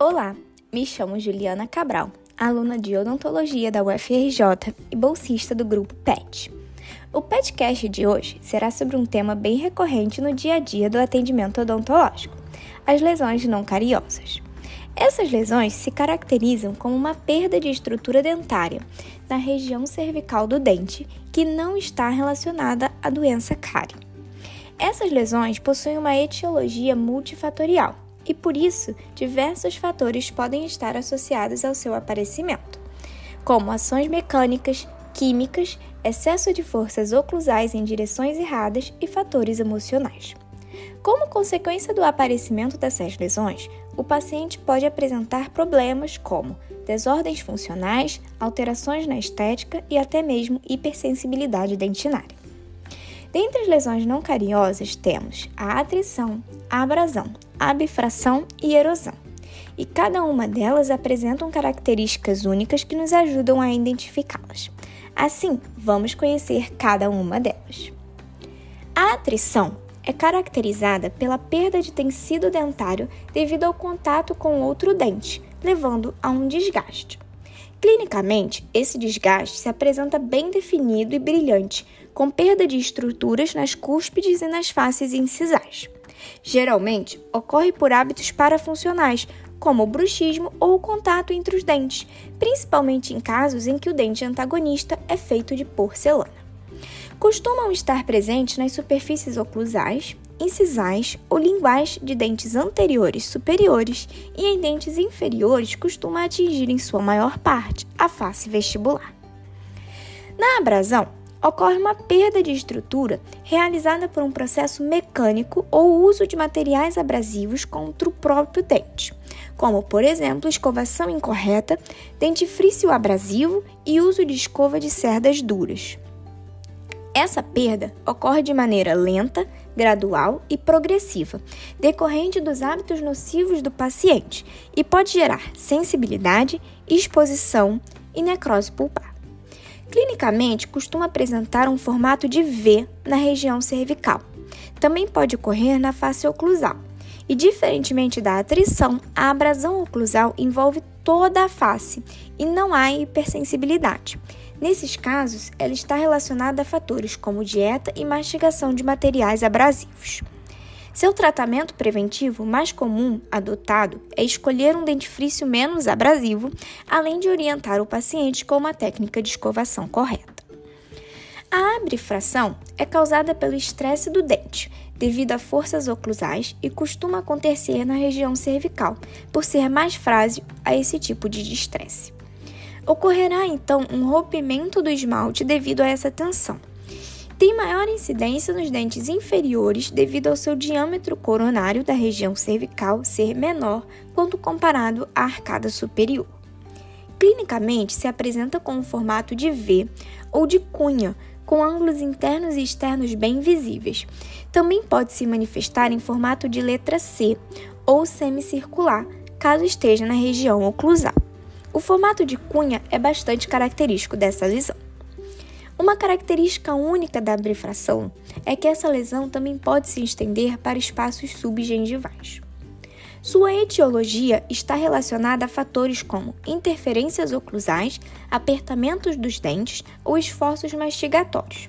Olá, me chamo Juliana Cabral, aluna de odontologia da UFRJ e bolsista do grupo PET. O PETcast de hoje será sobre um tema bem recorrente no dia a dia do atendimento odontológico: as lesões não cariosas. Essas lesões se caracterizam como uma perda de estrutura dentária na região cervical do dente que não está relacionada à doença cárie. Essas lesões possuem uma etiologia multifatorial e por isso diversos fatores podem estar associados ao seu aparecimento, como ações mecânicas, químicas, excesso de forças oclusais em direções erradas e fatores emocionais. Como consequência do aparecimento dessas lesões, o paciente pode apresentar problemas como desordens funcionais, alterações na estética e até mesmo hipersensibilidade dentinária. Dentre as lesões não cariosas, temos a atrição, a abrasão, a bifração e erosão. E cada uma delas apresentam características únicas que nos ajudam a identificá-las. Assim, vamos conhecer cada uma delas. A atrição é caracterizada pela perda de tecido dentário devido ao contato com outro dente, levando a um desgaste. Clinicamente, esse desgaste se apresenta bem definido e brilhante, com perda de estruturas nas cúspides e nas faces incisais. Geralmente, ocorre por hábitos parafuncionais, como o bruxismo ou o contato entre os dentes, principalmente em casos em que o dente antagonista é feito de porcelana. Costumam estar presentes nas superfícies oclusais, incisais ou linguais de dentes anteriores superiores e em dentes inferiores costuma atingir em sua maior parte a face vestibular. Na abrasão, ocorre uma perda de estrutura realizada por um processo mecânico ou uso de materiais abrasivos contra o próprio dente, como, por exemplo, escovação incorreta, dentifrício abrasivo e uso de escova de cerdas duras. Essa perda ocorre de maneira lenta, gradual e progressiva, decorrente dos hábitos nocivos do paciente e pode gerar sensibilidade, exposição e necrose pulpar. Clinicamente, costuma apresentar um formato de V na região cervical. Também pode ocorrer na face oclusal. E, diferentemente da atrição, a abrasão oclusal envolve toda a face e não há hipersensibilidade. Nesses casos, ela está relacionada a fatores como dieta e mastigação de materiais abrasivos. Seu tratamento preventivo mais comum adotado é escolher um dentifrício menos abrasivo, além de orientar o paciente com uma técnica de escovação correta. A abrifração é causada pelo estresse do dente, devido a forças oclusais e costuma acontecer na região cervical, por ser mais frágil a esse tipo de estresse. Ocorrerá então um rompimento do esmalte devido a essa tensão. Tem maior incidência nos dentes inferiores devido ao seu diâmetro coronário da região cervical ser menor quando comparado à arcada superior. Clinicamente, se apresenta com um formato de V ou de cunha, com ângulos internos e externos bem visíveis. Também pode se manifestar em formato de letra C ou semicircular, caso esteja na região oclusal. O formato de cunha é bastante característico dessa lesão. Uma característica única da bifração é que essa lesão também pode se estender para espaços subgengivais. Sua etiologia está relacionada a fatores como interferências oclusais, apertamentos dos dentes ou esforços mastigatórios.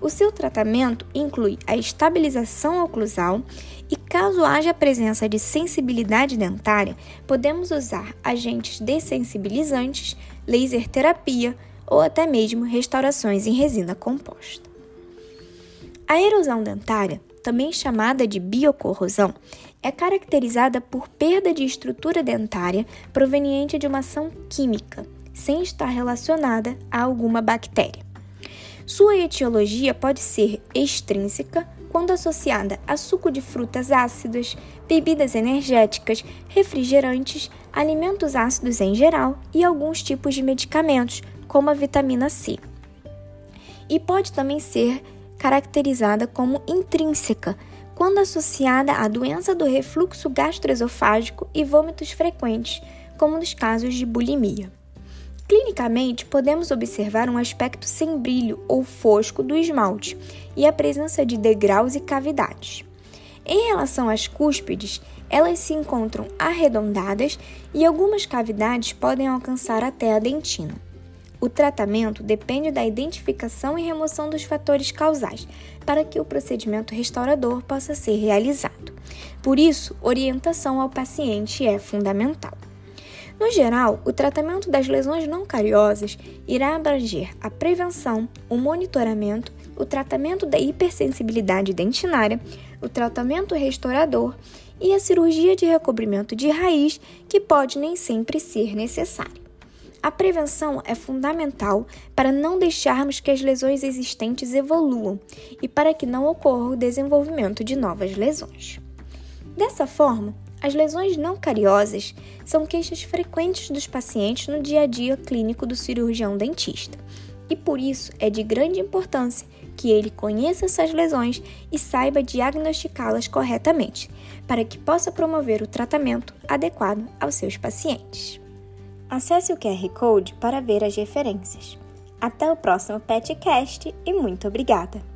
O seu tratamento inclui a estabilização oclusal e, caso haja presença de sensibilidade dentária, podemos usar agentes dessensibilizantes, laser terapia ou até mesmo restaurações em resina composta. A erosão dentária, também chamada de biocorrosão, é caracterizada por perda de estrutura dentária proveniente de uma ação química, sem estar relacionada a alguma bactéria. Sua etiologia pode ser extrínseca, quando associada a suco de frutas ácidas, bebidas energéticas, refrigerantes, alimentos ácidos em geral e alguns tipos de medicamentos, como a vitamina C. E pode também ser caracterizada como intrínseca, quando associada à doença do refluxo gastroesofágico e vômitos frequentes, como nos casos de bulimia. Clinicamente, podemos observar um aspecto sem brilho ou fosco do esmalte e a presença de degraus e cavidades. Em relação às cúspides, Elas se encontram arredondadas e algumas cavidades podem alcançar até a dentina. O tratamento depende da identificação e remoção dos fatores causais para que o procedimento restaurador possa ser realizado. Por isso, orientação ao paciente é fundamental. No geral, o tratamento das lesões não cariosas irá abranger a prevenção, o monitoramento, o tratamento da hipersensibilidade dentinária, o tratamento restaurador e a cirurgia de recobrimento de raiz, que pode nem sempre ser necessária. A prevenção é fundamental para não deixarmos que as lesões existentes evoluam e para que não ocorra o desenvolvimento de novas lesões. Dessa forma, as lesões não cariosas são queixas frequentes dos pacientes no dia a dia clínico do cirurgião dentista, e por isso é de grande importância que ele conheça essas lesões e saiba diagnosticá-las corretamente, para que possa promover o tratamento adequado aos seus pacientes. Acesse o QR Code para ver as referências. Até o próximo PetCast e muito obrigada!